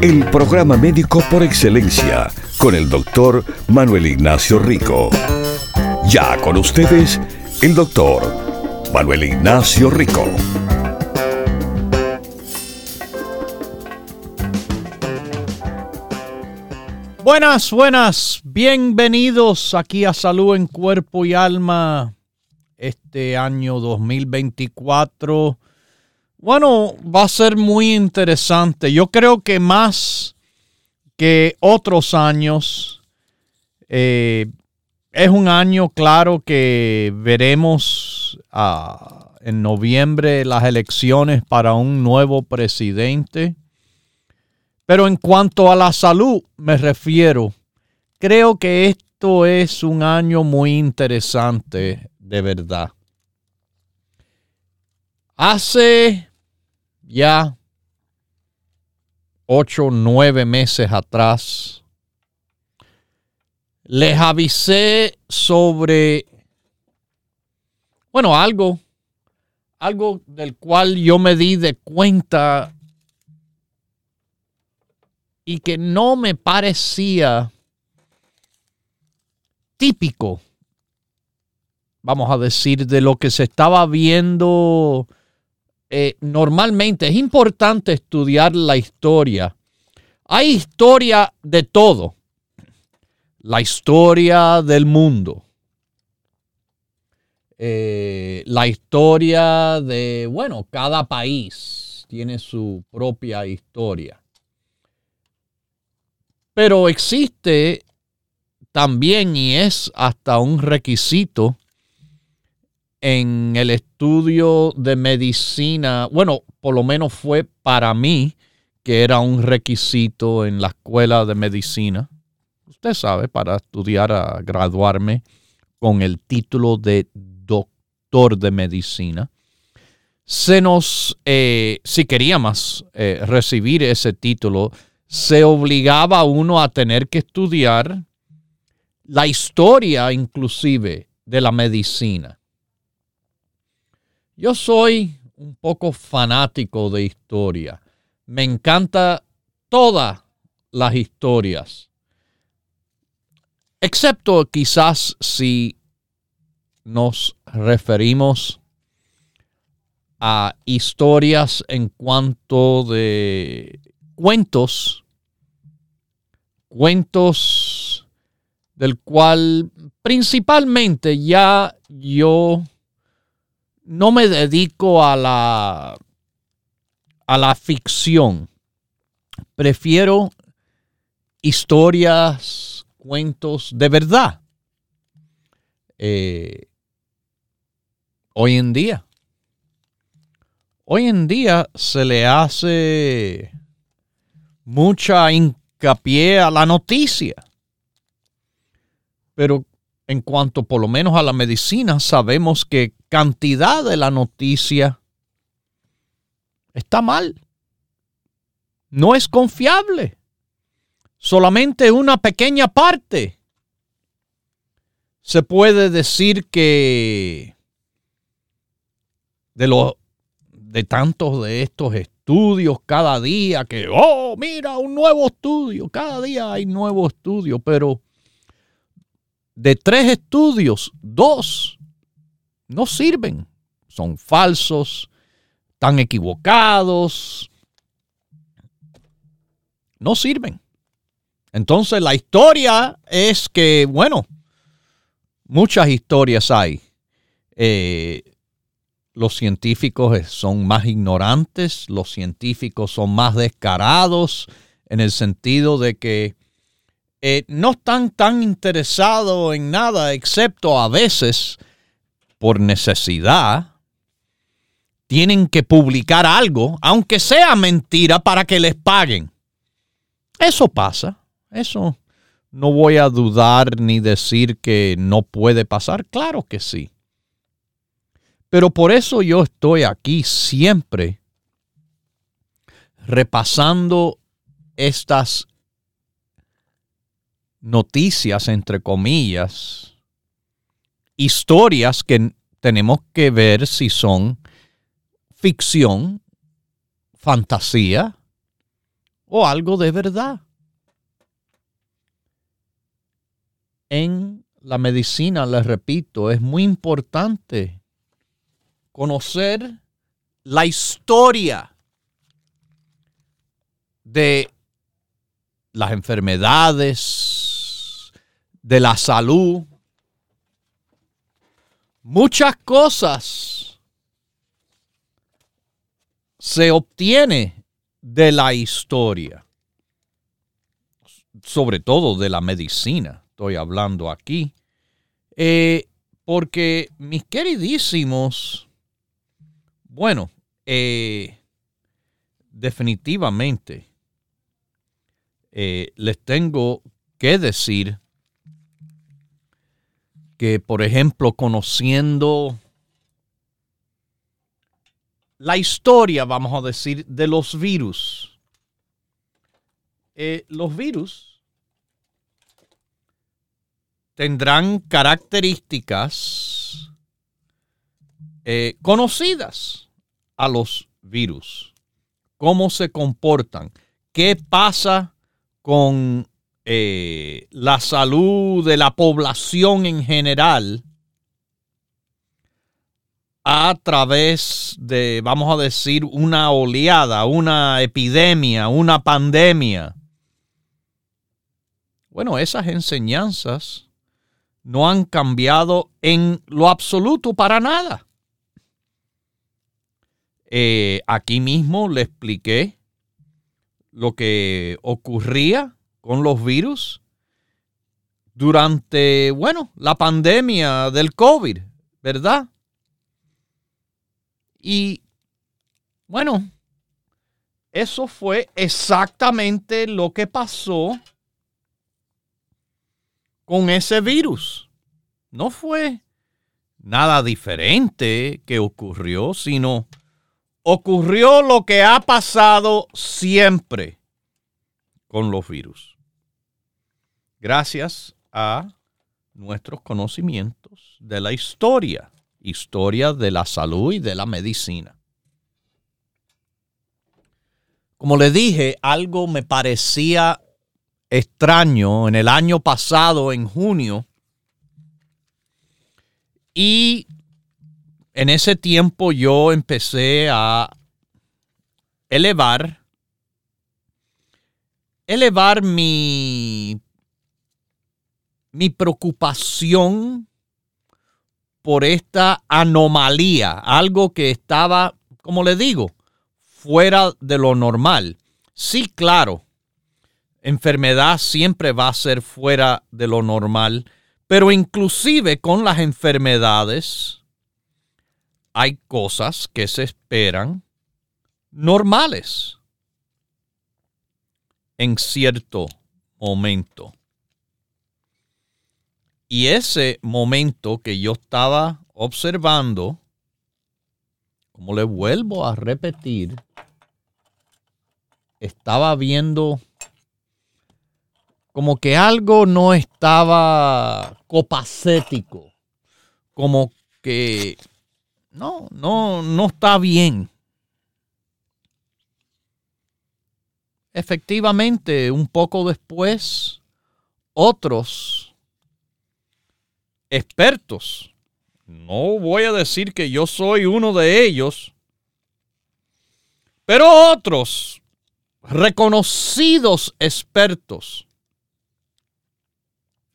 El programa médico por excelencia con el doctor Manuel Ignacio Rico. Ya con ustedes, el doctor Manuel Ignacio Rico. Buenas, buenas, bienvenidos aquí a Salud en Cuerpo y Alma este año 2024. Bueno, va a ser muy interesante. Yo creo que más que otros años. Eh, es un año claro que veremos ah, en noviembre las elecciones para un nuevo presidente. Pero en cuanto a la salud me refiero, creo que esto es un año muy interesante, de verdad. Hace ya ocho, nueve meses atrás, les avisé sobre, bueno, algo, algo del cual yo me di de cuenta y que no me parecía típico, vamos a decir, de lo que se estaba viendo eh, normalmente es importante estudiar la historia. Hay historia de todo. La historia del mundo. Eh, la historia de, bueno, cada país tiene su propia historia. Pero existe también y es hasta un requisito en el estudio de medicina, bueno, por lo menos fue para mí que era un requisito en la escuela de medicina. Usted sabe, para estudiar a graduarme con el título de doctor de medicina. Se nos, eh, si queríamos eh, recibir ese título, se obligaba a uno a tener que estudiar la historia inclusive de la medicina. Yo soy un poco fanático de historia. Me encanta todas las historias. Excepto quizás si nos referimos a historias en cuanto de cuentos, cuentos del cual principalmente ya yo no me dedico a la, a la ficción. Prefiero historias, cuentos de verdad. Eh, hoy en día. Hoy en día se le hace mucha hincapié a la noticia. Pero en cuanto por lo menos a la medicina, sabemos que cantidad de la noticia está mal. No es confiable. Solamente una pequeña parte. Se puede decir que de los de tantos de estos estudios cada día que oh, mira, un nuevo estudio, cada día hay nuevo estudio, pero de tres estudios, dos no sirven. Son falsos, están equivocados. No sirven. Entonces la historia es que, bueno, muchas historias hay. Eh, los científicos son más ignorantes, los científicos son más descarados en el sentido de que eh, no están tan interesados en nada, excepto a veces por necesidad, tienen que publicar algo, aunque sea mentira, para que les paguen. Eso pasa, eso no voy a dudar ni decir que no puede pasar. Claro que sí. Pero por eso yo estoy aquí siempre repasando estas noticias, entre comillas, historias que tenemos que ver si son ficción, fantasía o algo de verdad. En la medicina, les repito, es muy importante conocer la historia de las enfermedades, de la salud, muchas cosas se obtiene de la historia, sobre todo de la medicina, estoy hablando aquí, eh, porque mis queridísimos, bueno, eh, definitivamente eh, les tengo que decir que, por ejemplo, conociendo la historia, vamos a decir, de los virus. Eh, los virus tendrán características eh, conocidas a los virus. Cómo se comportan, qué pasa con eh, la salud de la población en general a través de, vamos a decir, una oleada, una epidemia, una pandemia. Bueno, esas enseñanzas no han cambiado en lo absoluto para nada. Eh, aquí mismo le expliqué lo que ocurría con los virus durante, bueno, la pandemia del COVID, ¿verdad? Y, bueno, eso fue exactamente lo que pasó con ese virus. No fue nada diferente que ocurrió, sino ocurrió lo que ha pasado siempre con los virus. Gracias a nuestros conocimientos de la historia, historia de la salud y de la medicina. Como le dije, algo me parecía extraño en el año pasado, en junio, y en ese tiempo yo empecé a elevar, elevar mi, mi preocupación por esta anomalía, algo que estaba, como le digo, fuera de lo normal. Sí, claro, enfermedad siempre va a ser fuera de lo normal, pero inclusive con las enfermedades, hay cosas que se esperan normales en cierto momento. Y ese momento que yo estaba observando, como le vuelvo a repetir, estaba viendo como que algo no estaba copacético, como que no, no, no está bien. Efectivamente, un poco después, otros expertos, no voy a decir que yo soy uno de ellos, pero otros reconocidos expertos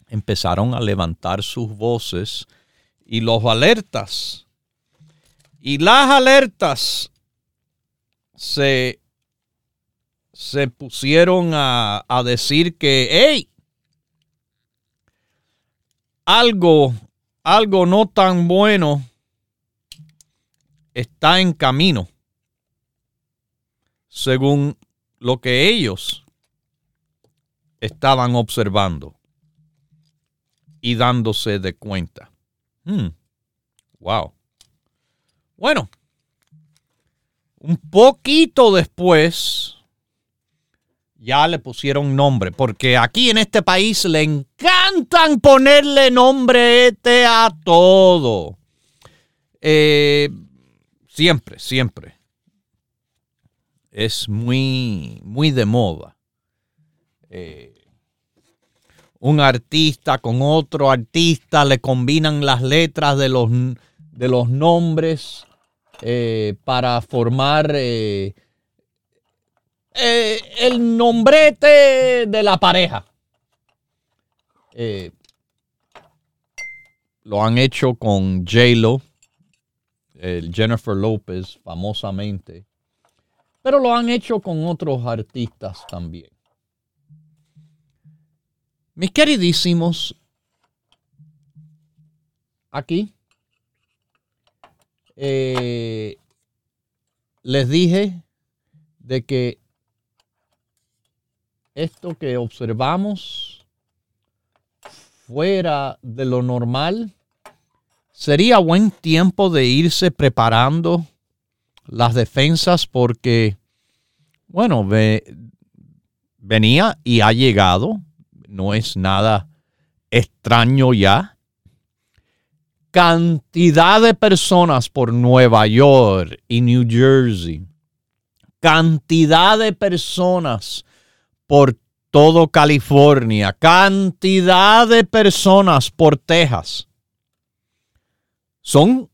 empezaron a levantar sus voces y los alertas. Y las alertas se, se pusieron a, a decir que, hey, algo, algo no tan bueno está en camino, según lo que ellos estaban observando. y dándose de cuenta. Hmm. Wow. Bueno, un poquito después ya le pusieron nombre, porque aquí en este país le encantan ponerle nombre este a todo. Eh, siempre, siempre. Es muy, muy de moda. Eh, un artista con otro artista le combinan las letras de los, de los nombres eh, para formar eh, el nombrete de la pareja. lo han hecho con J-Lo, Jennifer Lopez, famosamente, pero lo han hecho con otros artistas también. Mis queridísimos, aquí eh, les dije de que esto que observamos fuera de lo normal, sería buen tiempo de irse preparando las defensas porque, bueno, venía y ha llegado, no es nada extraño ya. Cantidad de personas por Nueva York y New Jersey, cantidad de personas por todo California, cantidad de personas por Texas, son,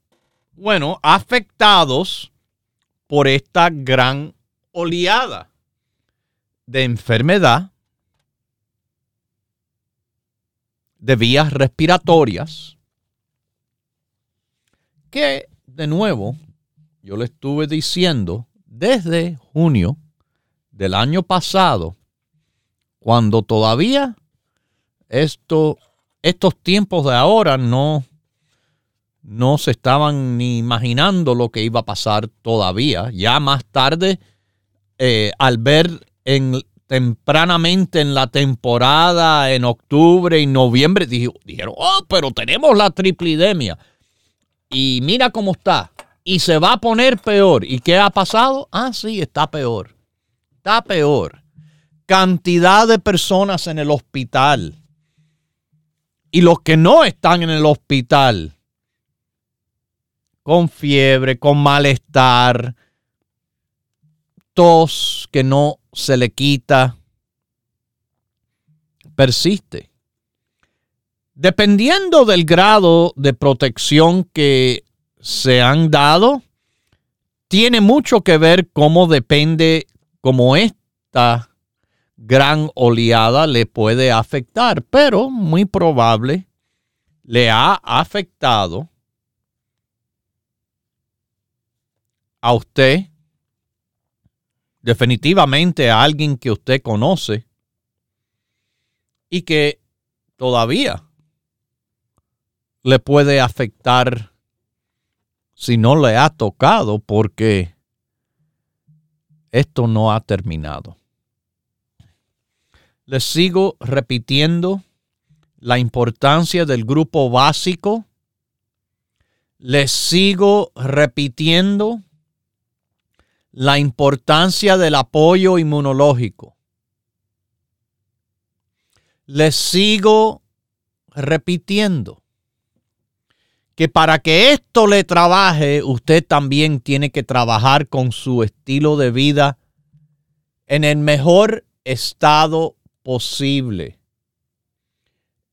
bueno, afectados por esta gran oleada de enfermedad de vías respiratorias que, de nuevo, yo le estuve diciendo desde junio del año pasado, cuando todavía esto, estos tiempos de ahora no, no se estaban ni imaginando lo que iba a pasar todavía. Ya más tarde, eh, al ver en, tempranamente en la temporada, en octubre y noviembre, dijeron, oh, pero tenemos la triplidemia y mira cómo está. Y se va a poner peor. ¿Y qué ha pasado? Ah, sí, está peor. Está peor. Cantidad de personas en el hospital. Y los que no están en el hospital. Con fiebre, con malestar. Tos que no se le quita. Persiste. Dependiendo del grado de protección que se han dado, tiene mucho que ver cómo depende, cómo esta gran oleada le puede afectar, pero muy probable le ha afectado a usted, definitivamente a alguien que usted conoce y que todavía le puede afectar si no le ha tocado porque esto no ha terminado. Les sigo repitiendo la importancia del grupo básico. Les sigo repitiendo la importancia del apoyo inmunológico. Les sigo repitiendo que para que esto le trabaje, usted también tiene que trabajar con su estilo de vida en el mejor estado posible.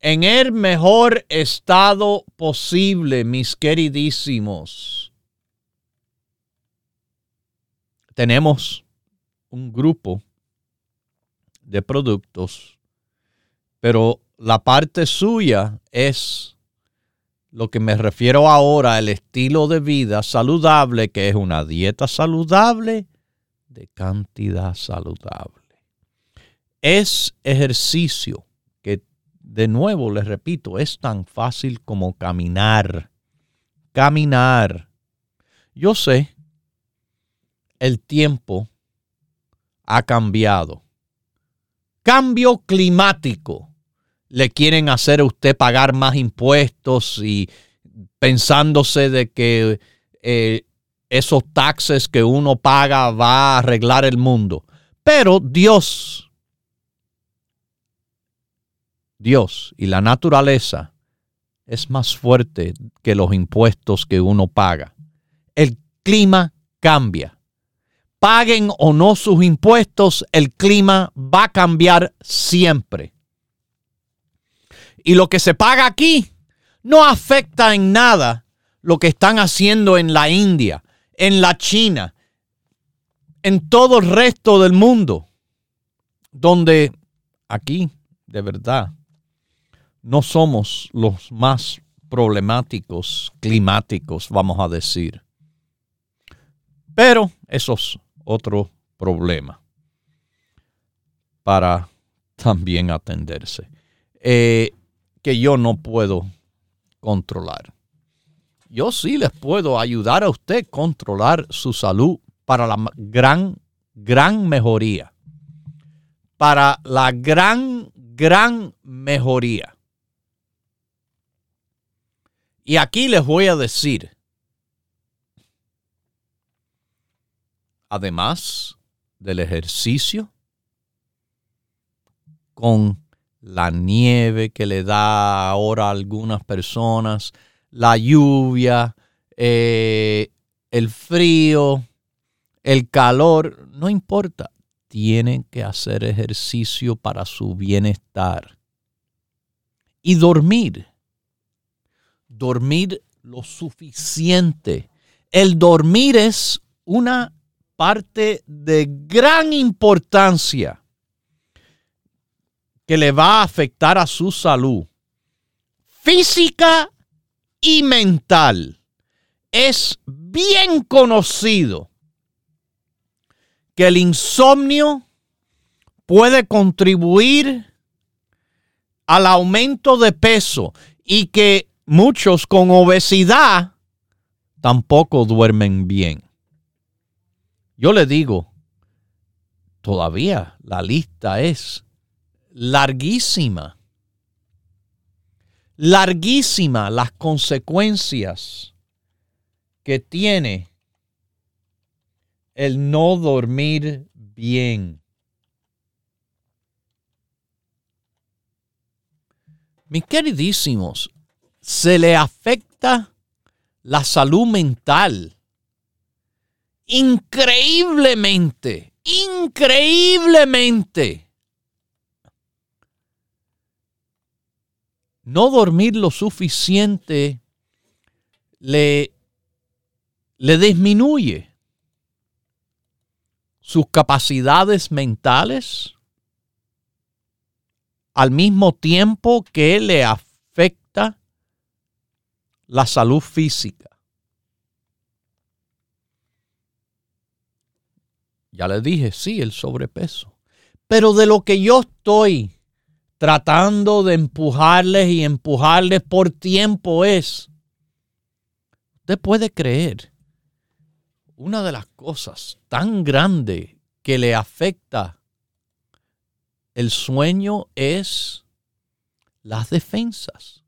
En el mejor estado posible, mis queridísimos. Tenemos un grupo de productos, pero la parte suya es lo que me refiero ahora al estilo de vida saludable, que es una dieta saludable de cantidad saludable. Es ejercicio que, de nuevo, les repito, es tan fácil como caminar. Caminar. Yo sé, el tiempo ha cambiado. Cambio climático le quieren hacer a usted pagar más impuestos y pensándose de que eh, esos taxes que uno paga va a arreglar el mundo. Pero Dios, Dios y la naturaleza es más fuerte que los impuestos que uno paga. El clima cambia. Paguen o no sus impuestos, el clima va a cambiar siempre. Y lo que se paga aquí no afecta en nada lo que están haciendo en la India, en la China, en todo el resto del mundo, donde aquí, de verdad, no somos los más problemáticos climáticos, vamos a decir. Pero eso es otro problema para también atenderse, eh, que yo no puedo controlar. Yo sí les puedo ayudar a usted a controlar su salud para la gran, gran mejoría. Para la gran, gran mejoría. Y aquí les voy a decir, además del ejercicio, con la nieve que le da ahora a algunas personas, la lluvia, eh, el frío, el calor, no importa. Tienen que hacer ejercicio para su bienestar. Y dormir. Dormir lo suficiente. El dormir es una parte de gran importancia que le va a afectar a su salud física y mental. Es bien conocido que el insomnio puede contribuir al aumento de peso y que muchos con obesidad tampoco duermen bien. Yo le digo, todavía la lista es larguísima larguísima las consecuencias que tiene el no dormir bien. Mis queridísimos, se le afecta la salud mental. Increíblemente, increíblemente. no dormir lo suficiente le, le disminuye sus capacidades mentales al mismo tiempo que le afecta la salud física. Ya le dije, sí, el sobrepeso. Pero de lo que yo estoy tratando de empujarles y empujarles por tiempo es, usted puede creer, una de las cosas tan grandes que le afecta el sueño es las defensas.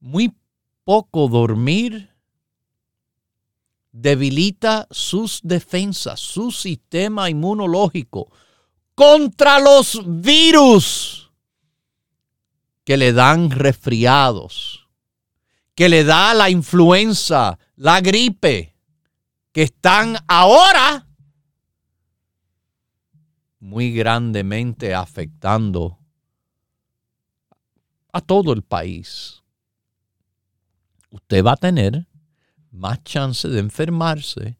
Muy poco dormir debilita sus defensas, su sistema inmunológico, contra los virus que le dan resfriados, que le da la influenza, la gripe, que están ahora muy grandemente afectando a todo el país. Usted va a tener más chance de enfermarse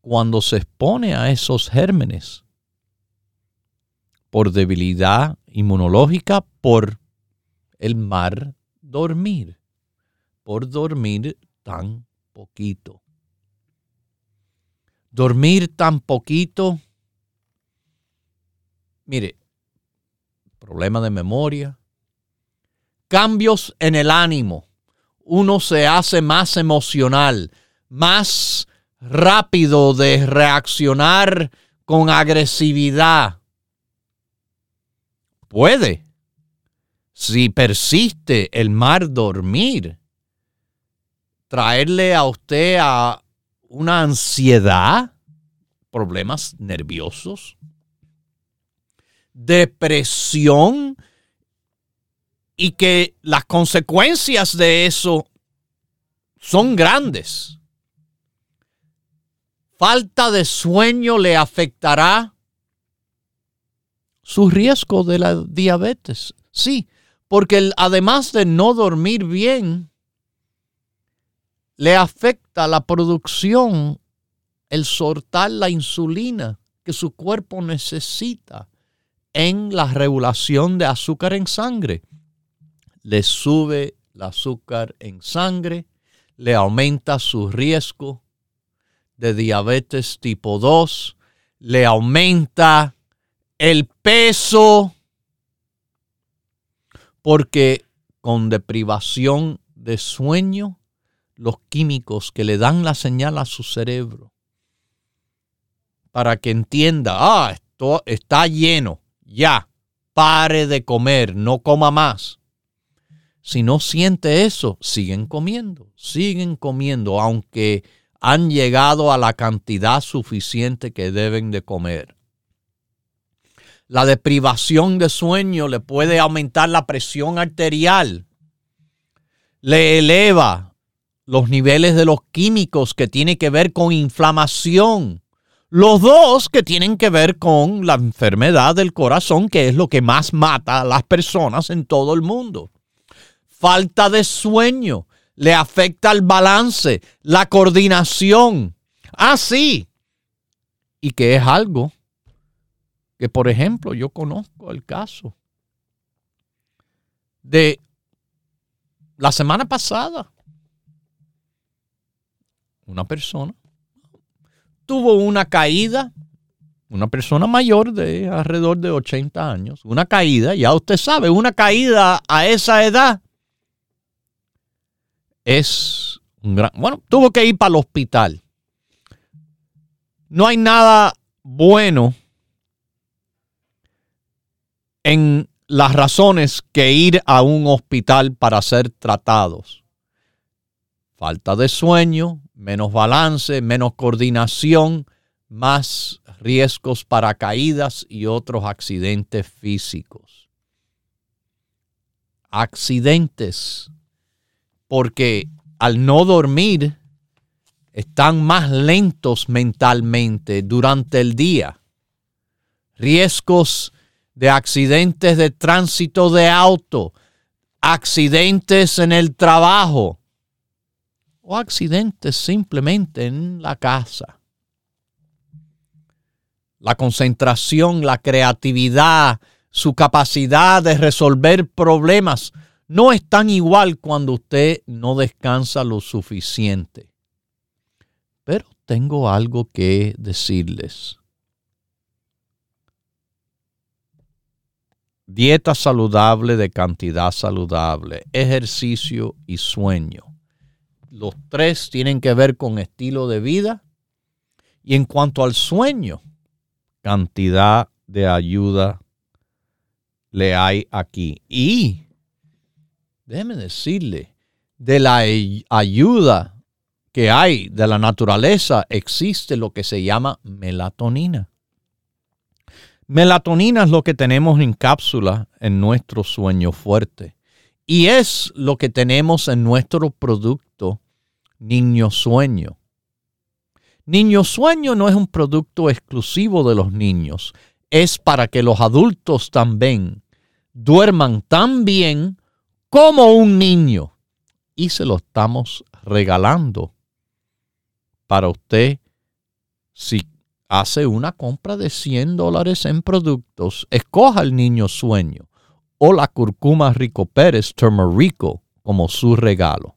cuando se expone a esos gérmenes por debilidad inmunológica, por el mar dormir, por dormir tan poquito. Dormir tan poquito, mire, problema de memoria, cambios en el ánimo, uno se hace más emocional, más rápido de reaccionar con agresividad, puede si persiste el mal dormir, traerle a usted a una ansiedad, problemas nerviosos, depresión y que las consecuencias de eso son grandes. Falta de sueño le afectará su riesgo de la diabetes. Sí, porque además de no dormir bien, le afecta la producción, el soltar la insulina que su cuerpo necesita en la regulación de azúcar en sangre. Le sube el azúcar en sangre, le aumenta su riesgo de diabetes tipo 2, le aumenta el peso, porque con deprivación de sueño, los químicos que le dan la señal a su cerebro para que entienda, ah, esto está lleno, ya, pare de comer, no coma más. Si no siente eso, siguen comiendo, siguen comiendo, aunque han llegado a la cantidad suficiente que deben de comer. La deprivación de sueño le puede aumentar la presión arterial, le eleva los niveles de los químicos que tiene que ver con inflamación, los dos que tienen que ver con la enfermedad del corazón, que es lo que más mata a las personas en todo el mundo. Falta de sueño le afecta el balance, la coordinación. Ah, y que es algo que, por ejemplo, yo conozco el caso de la semana pasada. Una persona tuvo una caída, una persona mayor de alrededor de 80 años, una caída, ya usted sabe, una caída a esa edad es un gran... Bueno, tuvo que ir para el hospital. No hay nada bueno en las razones que ir a un hospital para ser tratados. Falta de sueño, menos balance, menos coordinación, más riesgos para caídas y otros accidentes físicos. Accidentes, porque al no dormir están más lentos mentalmente durante el día. Riesgos de accidentes de tránsito de auto, accidentes en el trabajo, o accidentes simplemente en la casa. La concentración, la creatividad, su capacidad de resolver problemas no es tan igual cuando usted no descansa lo suficiente. Pero tengo algo que decirles. Dieta saludable de cantidad saludable, ejercicio y sueño los tres tienen que ver con estilo de vida. Y en cuanto al sueño, cantidad de ayuda le hay aquí. Y déjeme decirle, de la ayuda que hay de la naturaleza existe lo que se llama melatonina. Melatonina es lo que tenemos en cápsula en nuestro sueño fuerte. Y es lo que tenemos en nuestro producto Niño Sueño. Niño Sueño no es un producto exclusivo de los niños, es para que los adultos también duerman tan bien como un niño. Y se lo estamos regalando para usted si hace una compra de 100 dólares en productos, escoja el niño sueño o la curcuma Rico Pérez Turmerico como su regalo.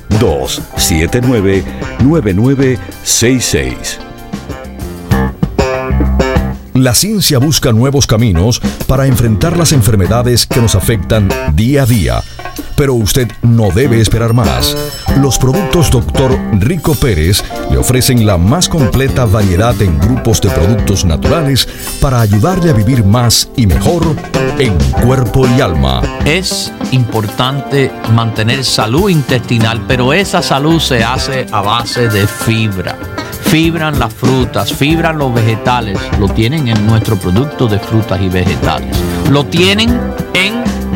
La ciencia busca nuevos caminos para enfrentar las enfermedades que nos afectan día a día pero usted no debe esperar más. Los productos Dr. Rico Pérez le ofrecen la más completa variedad en grupos de productos naturales para ayudarle a vivir más y mejor en cuerpo y alma. Es importante mantener salud intestinal, pero esa salud se hace a base de fibra fibran las frutas, fibran los vegetales, lo tienen en nuestro producto de frutas y vegetales. Lo tienen en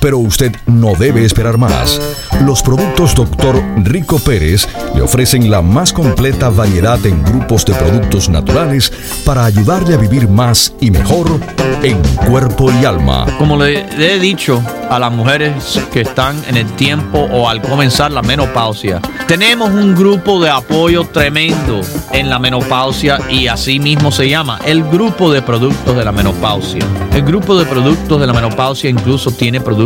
pero usted no debe esperar más. Los productos Dr. Rico Pérez le ofrecen la más completa variedad en grupos de productos naturales para ayudarle a vivir más y mejor en cuerpo y alma. Como le he dicho a las mujeres que están en el tiempo o al comenzar la menopausia, tenemos un grupo de apoyo tremendo en la menopausia y así mismo se llama el grupo de productos de la menopausia. El grupo de productos de la menopausia incluso tiene productos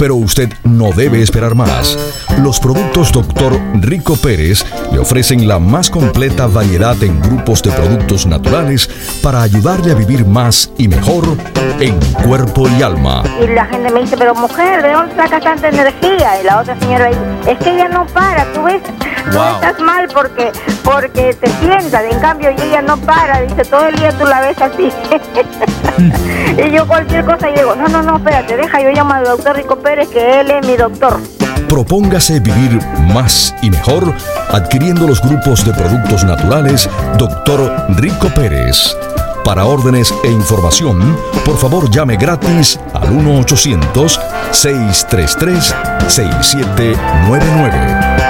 pero usted no debe esperar más. Los productos Dr. Rico Pérez le ofrecen la más completa variedad en grupos de productos naturales para ayudarle a vivir más y mejor en cuerpo y alma. Y la gente me dice, pero mujer, ¿de dónde saca tanta energía? Y la otra señora dice, es que ella no para, tú ves, tú estás mal porque, porque te sientas, en cambio ella no para, dice, todo el día tú la ves así. y yo cualquier cosa digo, no, no, no, espérate, deja, yo llamo al doctor Rico Pérez que él es mi doctor. Propóngase vivir más y mejor adquiriendo los grupos de productos naturales Dr. Rico Pérez. Para órdenes e información, por favor llame gratis al 1-800-633-6799.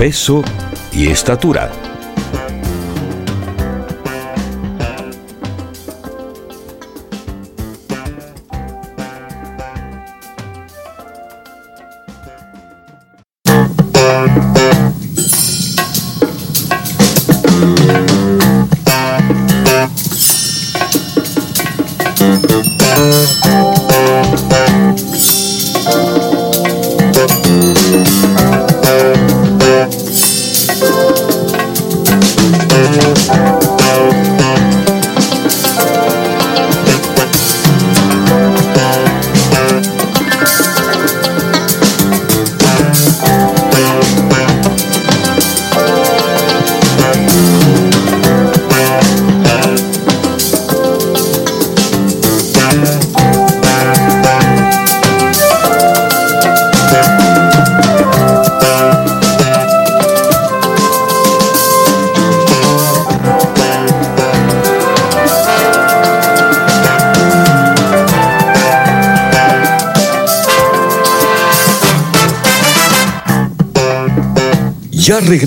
peso y estatura.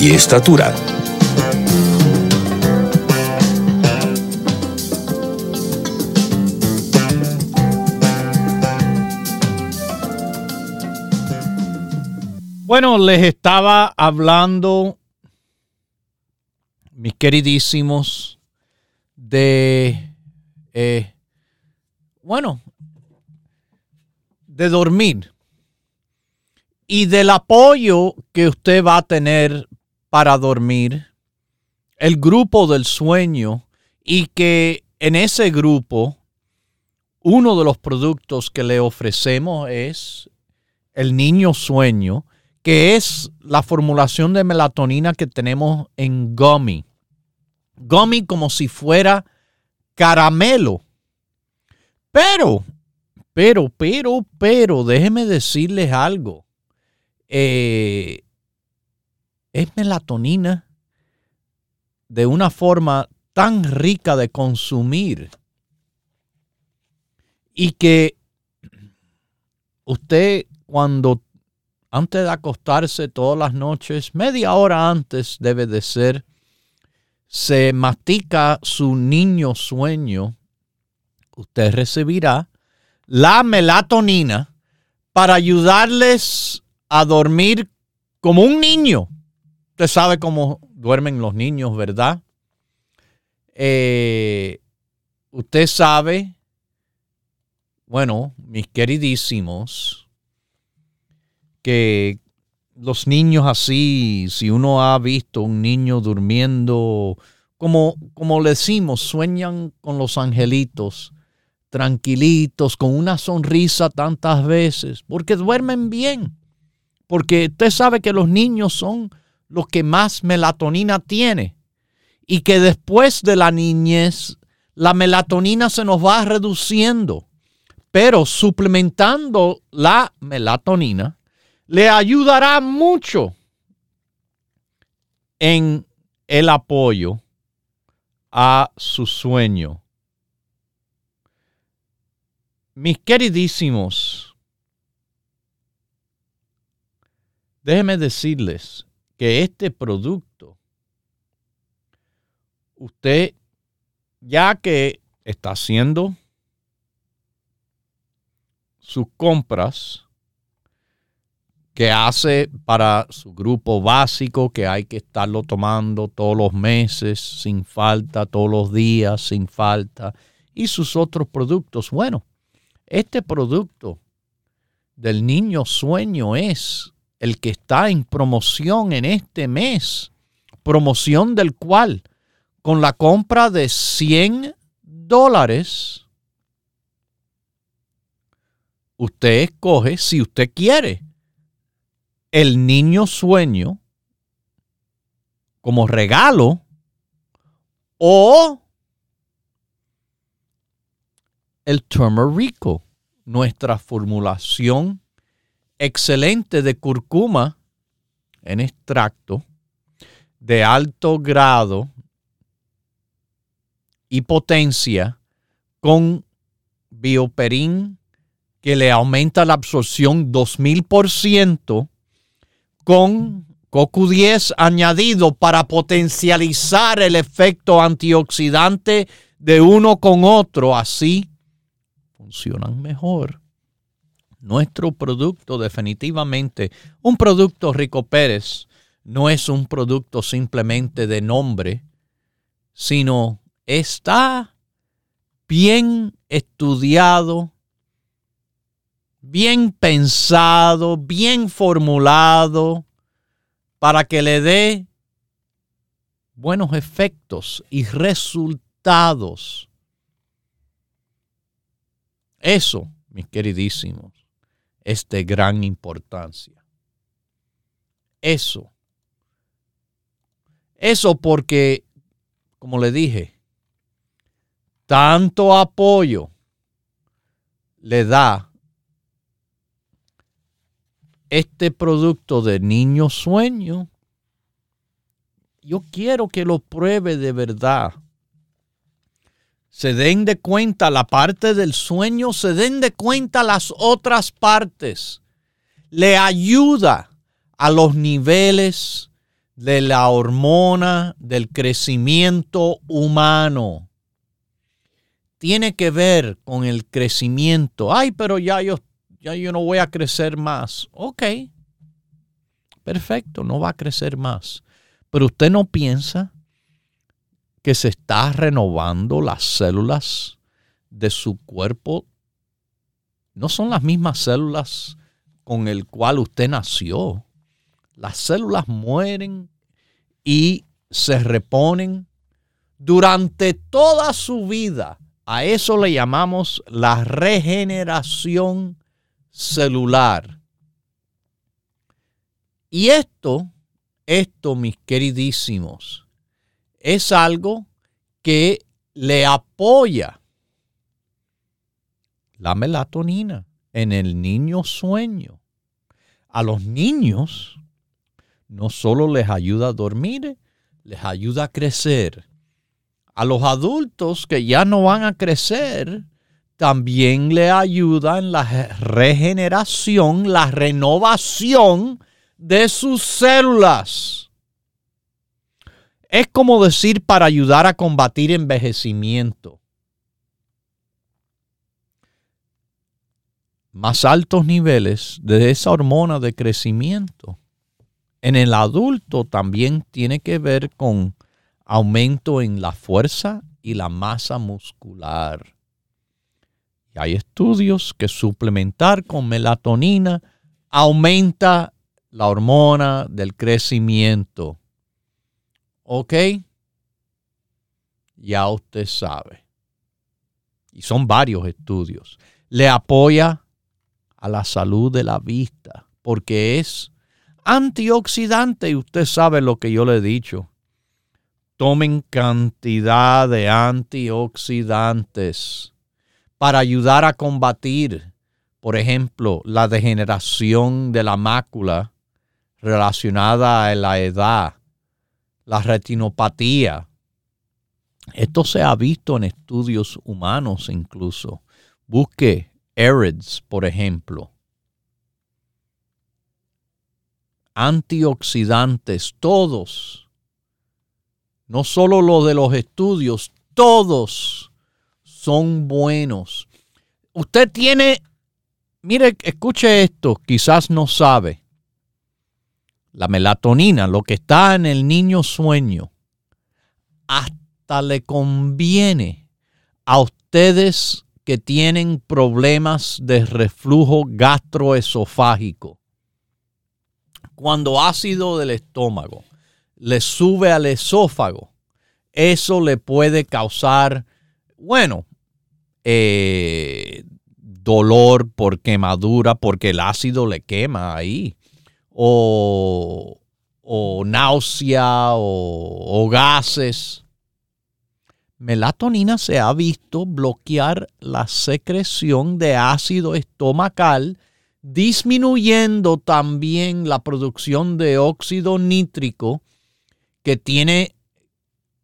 y estatura. Bueno, les estaba hablando, mis queridísimos, de, eh, bueno, de dormir y del apoyo que usted va a tener para dormir, el grupo del sueño y que en ese grupo uno de los productos que le ofrecemos es el niño sueño que es la formulación de melatonina que tenemos en gummy. Gummy como si fuera caramelo. Pero, pero, pero, pero, déjeme decirles algo. Eh, es melatonina de una forma tan rica de consumir y que usted cuando antes de acostarse todas las noches, media hora antes debe de ser, se mastica su niño sueño, usted recibirá la melatonina para ayudarles a dormir como un niño. Usted sabe cómo duermen los niños, ¿verdad? Eh, usted sabe, bueno, mis queridísimos, que los niños así, si uno ha visto un niño durmiendo, como, como le decimos, sueñan con los angelitos, tranquilitos, con una sonrisa tantas veces, porque duermen bien. Porque usted sabe que los niños son los que más melatonina tiene y que después de la niñez la melatonina se nos va reduciendo, pero suplementando la melatonina le ayudará mucho en el apoyo a su sueño. Mis queridísimos, déjenme decirles que este producto, usted, ya que está haciendo sus compras, que hace para su grupo básico, que hay que estarlo tomando todos los meses, sin falta, todos los días, sin falta, y sus otros productos. Bueno, este producto del niño sueño es el que está en promoción en este mes, promoción del cual con la compra de 100 dólares, usted escoge si usted quiere el niño sueño como regalo o el turmerico, nuestra formulación excelente de curcuma en extracto de alto grado y potencia con bioperín que le aumenta la absorción 2000% con CoQ10 añadido para potencializar el efecto antioxidante de uno con otro. Así funcionan mejor. Nuestro producto definitivamente, un producto Rico Pérez, no es un producto simplemente de nombre, sino está bien estudiado, bien pensado, bien formulado, para que le dé buenos efectos y resultados. Eso, mis queridísimos, es de gran importancia. Eso Eso porque, como le dije, tanto apoyo le da este producto de niño sueño. Yo quiero que lo pruebe de verdad. Se den de cuenta la parte del sueño, se den de cuenta las otras partes. Le ayuda a los niveles de la hormona del crecimiento humano. Tiene que ver con el crecimiento. Ay, pero ya yo, ya yo no voy a crecer más. Ok, perfecto, no va a crecer más. Pero usted no piensa que se está renovando las células de su cuerpo. No son las mismas células con el cual usted nació las células mueren y se reponen durante toda su vida. A eso le llamamos la regeneración celular. Y esto, esto, mis queridísimos, es algo que le apoya la melatonina en el niño sueño. A los niños no solo les ayuda a dormir, les ayuda a crecer. A los adultos que ya no van a crecer, también le ayuda en la regeneración, la renovación de sus células. Es como decir para ayudar a combatir envejecimiento. Más altos niveles de esa hormona de crecimiento en el adulto también tiene que ver con aumento en la fuerza y la masa muscular. Y hay estudios que suplementar con melatonina aumenta la hormona del crecimiento. ¿Ok? Ya usted sabe. Y son varios estudios. Le apoya a la salud de la vista porque es antioxidante y usted sabe lo que yo le he dicho. Tomen cantidad de antioxidantes para ayudar a combatir, por ejemplo, la degeneración de la mácula relacionada a la edad, la retinopatía. Esto se ha visto en estudios humanos incluso. Busque ERIDS, por ejemplo antioxidantes, todos, no solo los de los estudios, todos son buenos. Usted tiene, mire, escuche esto, quizás no sabe. La melatonina, lo que está en el niño sueño, hasta le conviene a ustedes que tienen problemas de reflujo gastroesofágico. Cuando ácido del estómago le sube al esófago, eso le puede causar, bueno, eh, dolor por quemadura, porque el ácido le quema ahí, o, náusea, o, o gases. Melatonina se ha visto bloquear la secreción de ácido estomacal disminuyendo también la producción de óxido nítrico que tiene,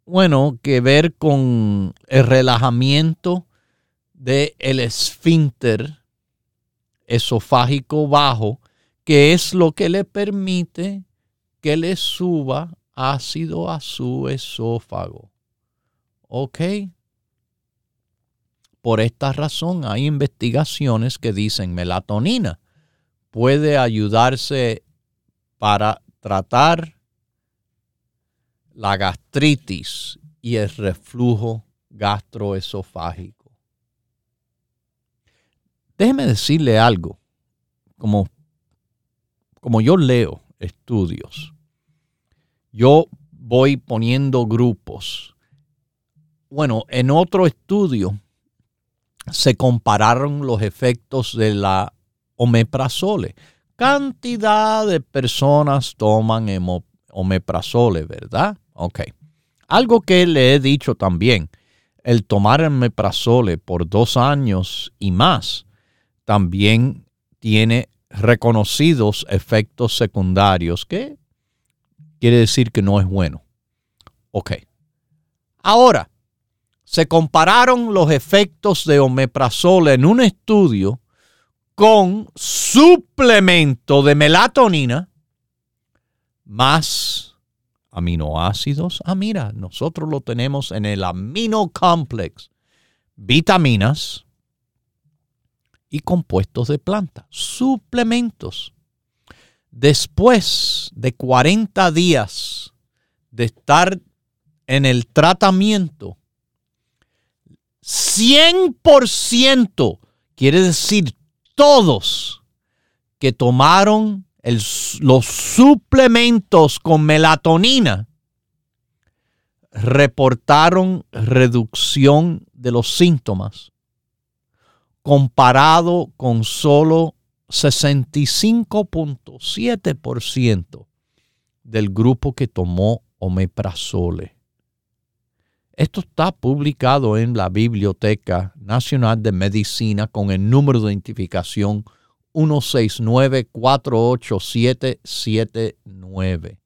bueno, que ver con el relajamiento del el esfínter esofágico bajo, que es lo que le permite que le suba ácido a su esófago. ¿Ok? Por esta razón hay investigaciones que dicen melatonina puede ayudarse para tratar la gastritis y el reflujo gastroesofágico. Déjeme decirle algo, como, como yo leo estudios, yo voy poniendo grupos. Bueno, en otro estudio se compararon los efectos de la omeprazole. Cantidad de personas toman omeprazole, ¿verdad? Ok. Algo que le he dicho también, el tomar el meprazole por dos años y más también tiene reconocidos efectos secundarios que quiere decir que no es bueno. Ok. Ahora, se compararon los efectos de omeprazole en un estudio con suplemento de melatonina más aminoácidos. Ah, mira, nosotros lo tenemos en el amino complex. Vitaminas y compuestos de planta. Suplementos. Después de 40 días de estar en el tratamiento, 100%, quiere decir todos que tomaron los suplementos con melatonina, reportaron reducción de los síntomas comparado con solo 65.7% del grupo que tomó omeprazole. Esto está publicado en la Biblioteca Nacional de Medicina con el número de identificación 169-48779.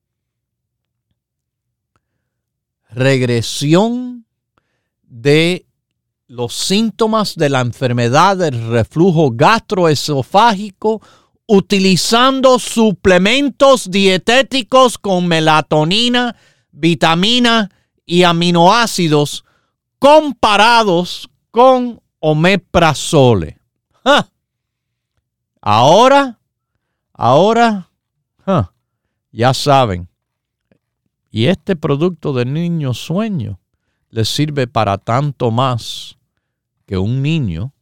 Regresión de los síntomas de la enfermedad del reflujo gastroesofágico utilizando suplementos dietéticos con melatonina, vitamina y aminoácidos comparados con omeprazole. Ahora, ahora, ya saben. Y este producto de niño sueño les sirve para tanto más que un niño.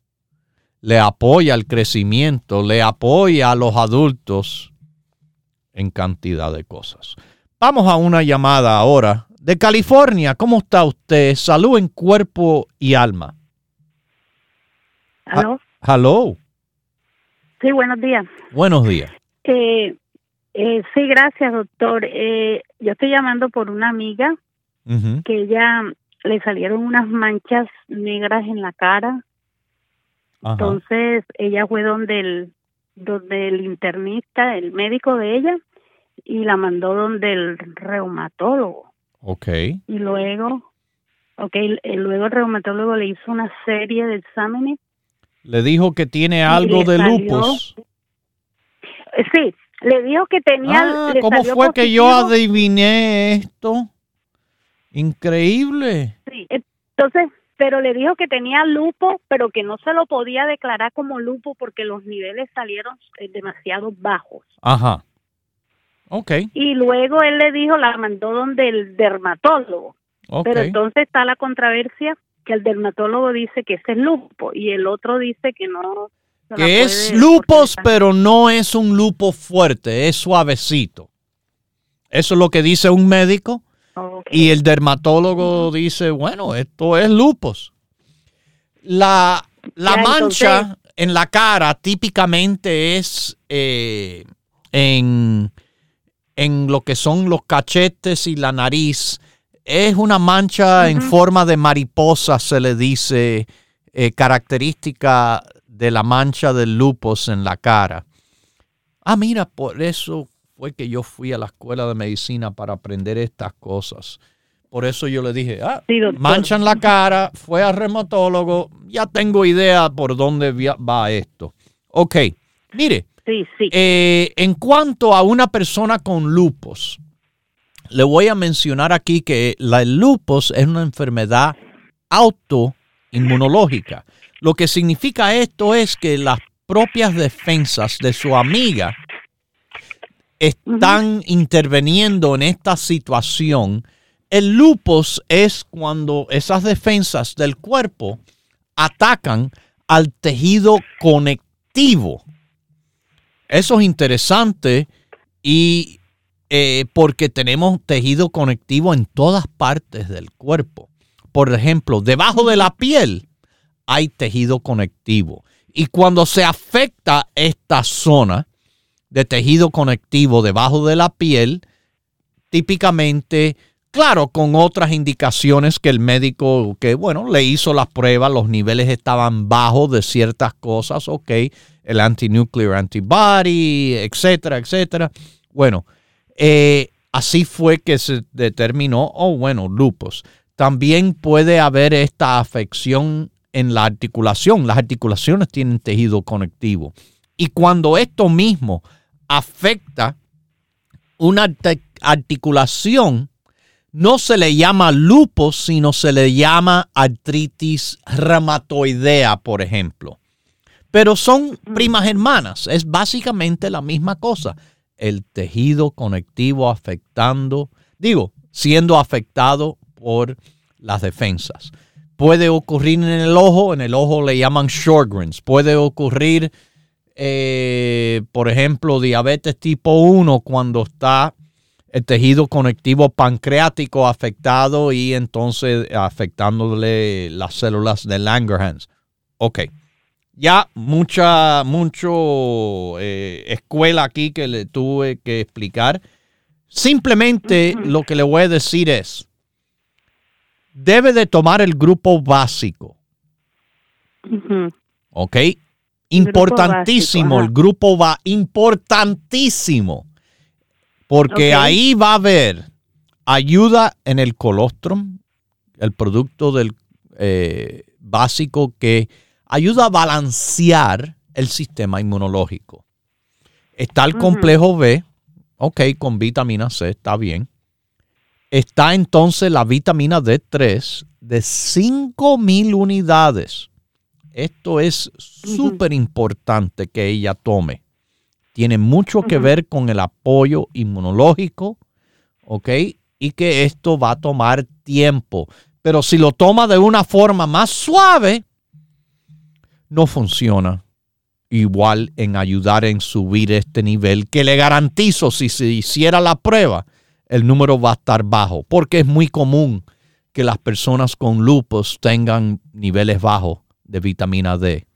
Le apoya el crecimiento, le apoya a los adultos en cantidad de cosas. Vamos a una llamada ahora de California. ¿Cómo está usted? Salud en cuerpo y alma. ¿Aló? Hello. Sí, buenos días. Buenos días. Eh, eh, sí, gracias, doctor. Eh, yo estoy llamando por una amiga que ella le salieron unas manchas negras en la cara. Entonces, ella fue donde el, donde el internista, el médico de ella, y la mandó donde el reumatólogo. Ok. Y luego, ok, luego el reumatólogo le hizo una serie de exámenes. Le dijo que tiene algo de lupus. Sí, le dijo que tenía. Ah, ¿Cómo fue que yo adiviné esto? Increíble. Sí, entonces, pero le dijo que tenía lupo, pero que no se lo podía declarar como lupo porque los niveles salieron eh, demasiado bajos. Ajá. Ok. Y luego él le dijo, la mandó donde el dermatólogo. Pero entonces está la controversia que el dermatólogo dice que ese es lupo y el otro dice que no. que es lupus, pero no es un lupo fuerte, es suavecito. Eso es lo que dice un médico. Y el dermatólogo dice, bueno, esto es lupus. La, la mancha en la cara típicamente es eh, en en lo que son los cachetes y la nariz. Es una mancha en forma de mariposa, se le dice, eh, característica de la mancha del lupus en la cara. Ah, mira, por eso fue que yo fui a la escuela de medicina para aprender estas cosas. Por eso yo le dije, ah, mancha en la cara, fue al reumatólogo, ya tengo idea por dónde va esto. Ok, mire, Sí, sí. Eh, en cuanto a una persona con lupus, le voy a mencionar aquí que la, el lupus es una enfermedad autoinmunológica. Lo que significa esto es que las propias defensas de su amiga están interviniendo en esta situación. El lupus es cuando esas defensas del cuerpo atacan al tejido conectivo eso es interesante y eh, porque tenemos tejido conectivo en todas partes del cuerpo. Por ejemplo, debajo de la piel hay tejido conectivo. Y cuando se afecta esta zona de tejido conectivo debajo de la piel, típicamente Claro, con otras indicaciones que el médico, que bueno, le hizo las pruebas, los niveles estaban bajos de ciertas cosas, ok, el antinuclear antibody, etcétera, etcétera. Bueno, eh, así fue que se determinó, oh, bueno, lupus. También puede haber esta afección en la articulación. Las articulaciones tienen tejido conectivo. Y cuando esto mismo afecta una articulación, no se le llama lupus, sino se le llama artritis reumatoidea, por ejemplo. Pero son primas hermanas, es básicamente la misma cosa. El tejido conectivo afectando, digo, siendo afectado por las defensas. Puede ocurrir en el ojo, en el ojo le llaman Sjogren's. Puede ocurrir, eh, por ejemplo, diabetes tipo 1 cuando está el tejido conectivo pancreático afectado y entonces afectándole las células de Langerhans. Ok. Ya mucha, mucho eh, escuela aquí que le tuve que explicar. Simplemente lo que le voy a decir es, debe de tomar el grupo básico. Ok. Importantísimo, el grupo va, importantísimo porque ahí va a haber ayuda en el colostrum, el producto del eh, básico que ayuda a balancear el sistema inmunológico. Está el complejo B, ok, con vitamina C, está bien. Está entonces la vitamina D3 de 5000 unidades. Esto es súper importante que ella tome tiene mucho que ver con el apoyo inmunológico, ¿ok? Y que esto va a tomar tiempo. Pero si lo toma de una forma más suave, no funciona igual en ayudar en subir este nivel, que le garantizo si se hiciera la prueba, el número va a estar bajo, porque es muy común que las personas con lupus tengan niveles bajos de vitamina D.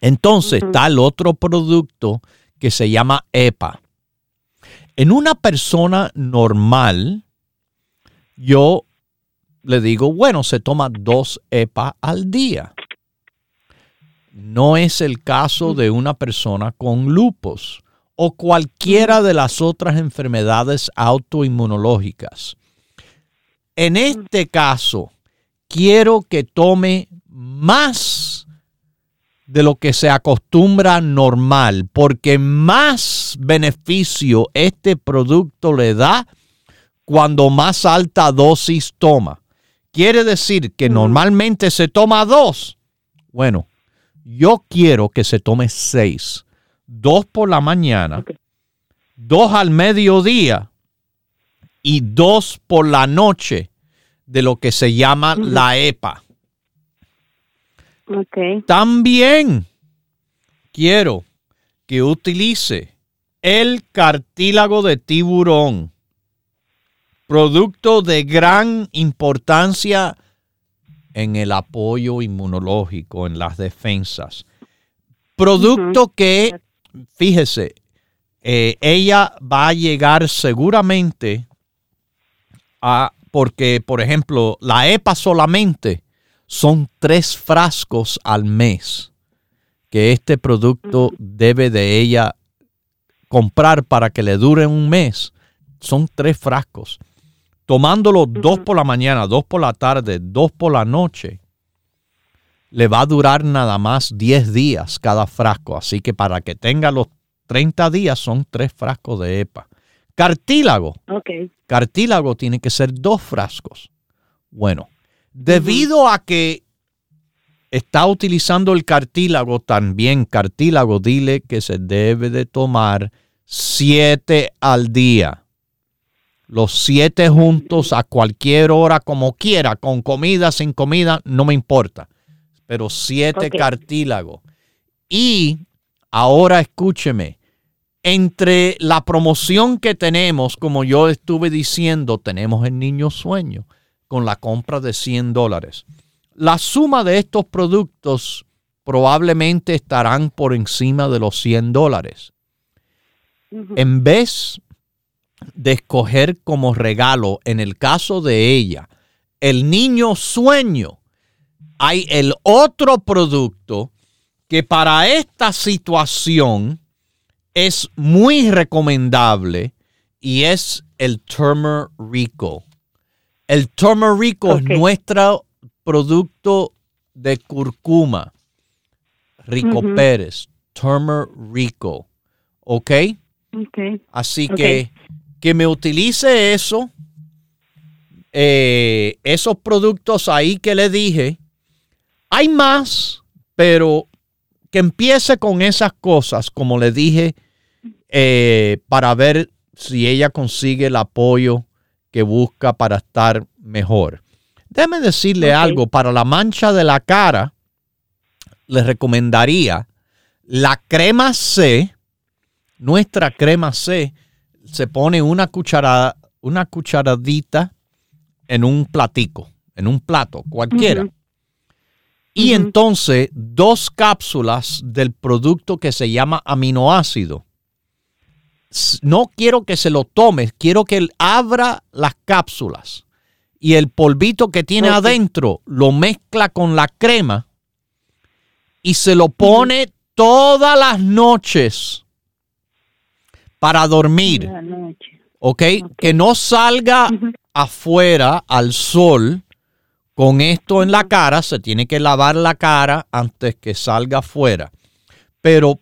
Entonces, está el otro producto que se llama EPA. En una persona normal, yo le digo, bueno, se toma dos EPA al día. No es el caso de una persona con lupus o cualquiera de las otras enfermedades autoinmunológicas. En este caso, quiero que tome más de lo que se acostumbra normal, porque más beneficio este producto le da cuando más alta dosis toma. Quiere decir que normalmente se toma dos. Bueno, yo quiero que se tome seis. Dos por la mañana, dos al mediodía y dos por la noche de lo que se llama la EPA. También quiero que utilice el cartílago de tiburón, producto de gran importancia en el apoyo inmunológico, en las defensas. Producto que, fíjese, eh, ella va a llegar seguramente a, porque, por ejemplo, la EPA solamente son tres frascos al mes que este producto debe de ella comprar para que le dure un mes. Son tres frascos. Tomándolo dos por la mañana, dos por la tarde, dos por la noche, le va a durar nada más 10 días cada frasco. Así que para que tenga los 30 días son tres frascos de EPA. Cartílago. Cartílago tiene que ser dos frascos. Bueno, Debido a que está utilizando el cartílago, también cartílago, dile que se debe de tomar siete al día. Los siete juntos a cualquier hora, como quiera, con comida, sin comida, no me importa. Pero siete cartílago. Y ahora escúcheme, entre la promoción que tenemos, como yo estuve diciendo, tenemos el niño sueño con la compra de 100 dólares. La suma de estos productos probablemente estarán por encima de los 100 dólares. En vez de escoger como regalo, en el caso de ella, el niño sueño, hay el otro producto que para esta situación es muy recomendable y es el Rico. El Turmerico es nuestro producto de curcuma. Rico Pérez, Turmerico. ¿Ok? Así que que me utilice eso, eh, esos productos ahí que le dije. Hay más, pero que empiece con esas cosas, como le dije, eh, para ver si ella consigue el apoyo que busca para estar mejor. Déjeme decirle algo, para la mancha de la cara, le recomendaría la crema C, nuestra crema C, se pone una cucharada, una cucharadita en un platico, en un plato, cualquiera. Y entonces dos cápsulas del producto que se llama aminoácido. No quiero que se lo tomes, quiero que él abra las cápsulas y el polvito que tiene adentro lo mezcla con la crema y se lo pone todas las noches para dormir. ¿Okay? Que no salga afuera al sol con esto en la cara. Se tiene que lavar la cara antes que salga afuera. Pero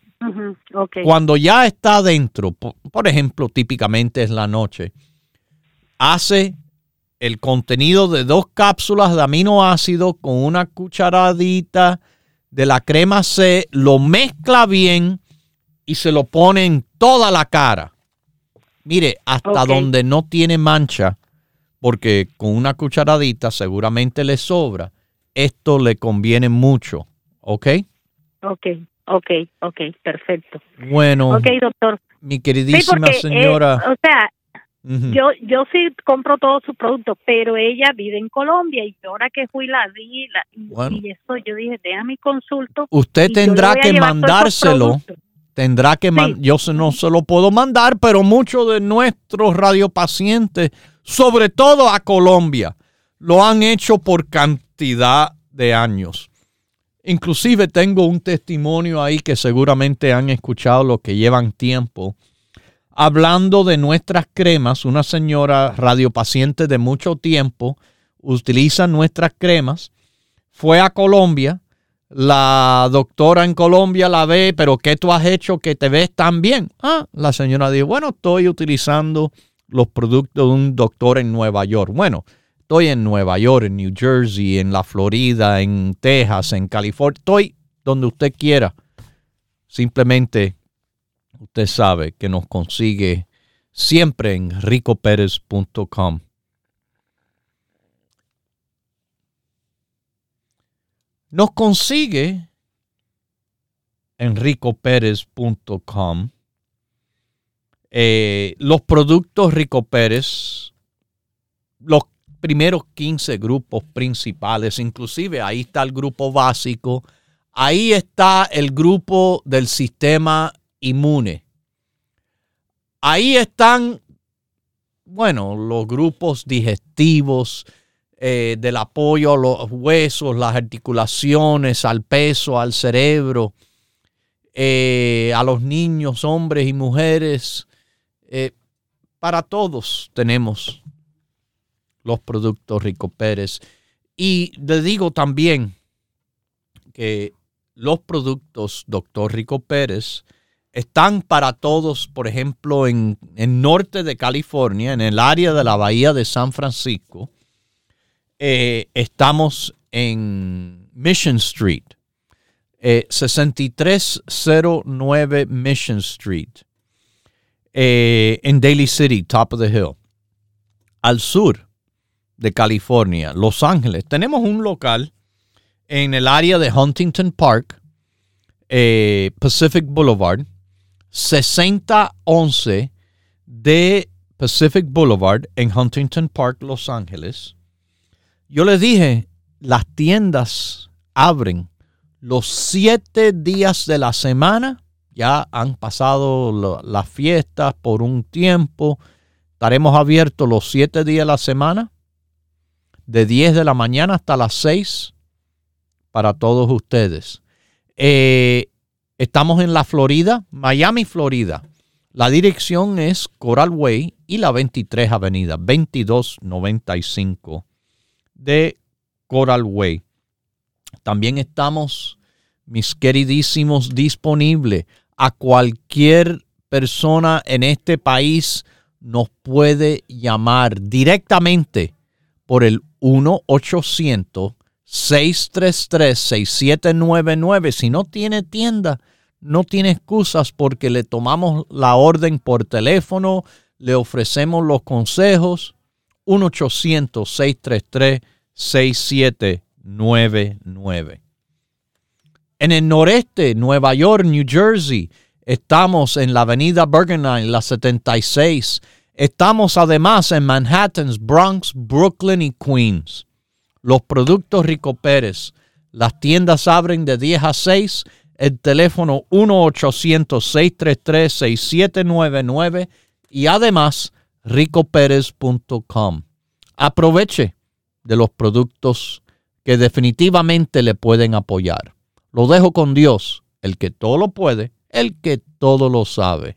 cuando ya está adentro, por, ejemplo, típicamente es la noche, hace el contenido de dos cápsulas de aminoácido con una cucharadita de la crema C, lo mezcla bien y se lo pone en toda la cara. Mire, hasta donde no tiene mancha, porque con una cucharadita seguramente le sobra, esto le conviene mucho, ¿ok? Ok, ok, ok, perfecto. Bueno, ok, doctor. Mi queridísima eh, señora. o sea, yo, yo sí compro todos sus productos, pero ella vive en Colombia y ahora que fui la vi y eso yo dije, déjame consulto. Usted tendrá que mandárselo tendrá que yo no se lo puedo mandar, pero muchos de nuestros radiopacientes, sobre todo a Colombia, lo han hecho por cantidad de años. Inclusive tengo un testimonio ahí que seguramente han escuchado los que llevan tiempo. Hablando de nuestras cremas, una señora radiopaciente de mucho tiempo utiliza nuestras cremas, fue a Colombia, la doctora en Colombia la ve, pero ¿qué tú has hecho que te ves tan bien? Ah, la señora dijo, bueno, estoy utilizando los productos de un doctor en Nueva York. Bueno, estoy en Nueva York, en New Jersey, en la Florida, en Texas, en California. Estoy donde usted quiera. Simplemente usted sabe que nos consigue siempre en ricoperez.com. nos consigue en ricopérez.com eh, los productos Rico Pérez, los primeros 15 grupos principales, inclusive ahí está el grupo básico, ahí está el grupo del sistema inmune. Ahí están, bueno, los grupos digestivos, eh, del apoyo a los huesos, las articulaciones, al peso, al cerebro, eh, a los niños, hombres y mujeres. Eh, para todos tenemos los productos Rico Pérez. Y le digo también que los productos Doctor Rico Pérez están para todos, por ejemplo, en el norte de California, en el área de la bahía de San Francisco eh, estamos en Mission Street, 6309 eh, Mission Street, eh, en Daly City, top of the hill, al sur de California, Los Ángeles. Tenemos un local en el área de Huntington Park, Pacific Boulevard, 6011 de Pacific Boulevard en Huntington Park, Los Ángeles. Yo les dije, las tiendas abren los siete días de la semana. Ya han pasado las fiestas por un tiempo. Estaremos abiertos los siete días de la semana, de 10 de la mañana hasta las 6 para todos ustedes. Eh, estamos en la Florida, Miami, Florida. La dirección es Coral Way y la 23 Avenida, 2295 de Coral Way. También estamos, mis queridísimos, disponibles a cualquier persona en este país nos puede llamar directamente por el 1-800-633-6799. Si no tiene tienda, no tiene excusas porque le tomamos la orden por teléfono, le ofrecemos los consejos. 1-800-633-6799. En el noreste, Nueva York, New Jersey, Estamos en la avenida Bergenline, la 76. Estamos además en Manhattan, Bronx, Brooklyn y Queens. Los productos Rico Pérez. Las tiendas abren de 10 a 6. El teléfono 1-800-633-6799 y además ricopérez.com. Aproveche de los productos que definitivamente le pueden apoyar. Lo dejo con Dios, el que todo lo puede el que todo lo sabe.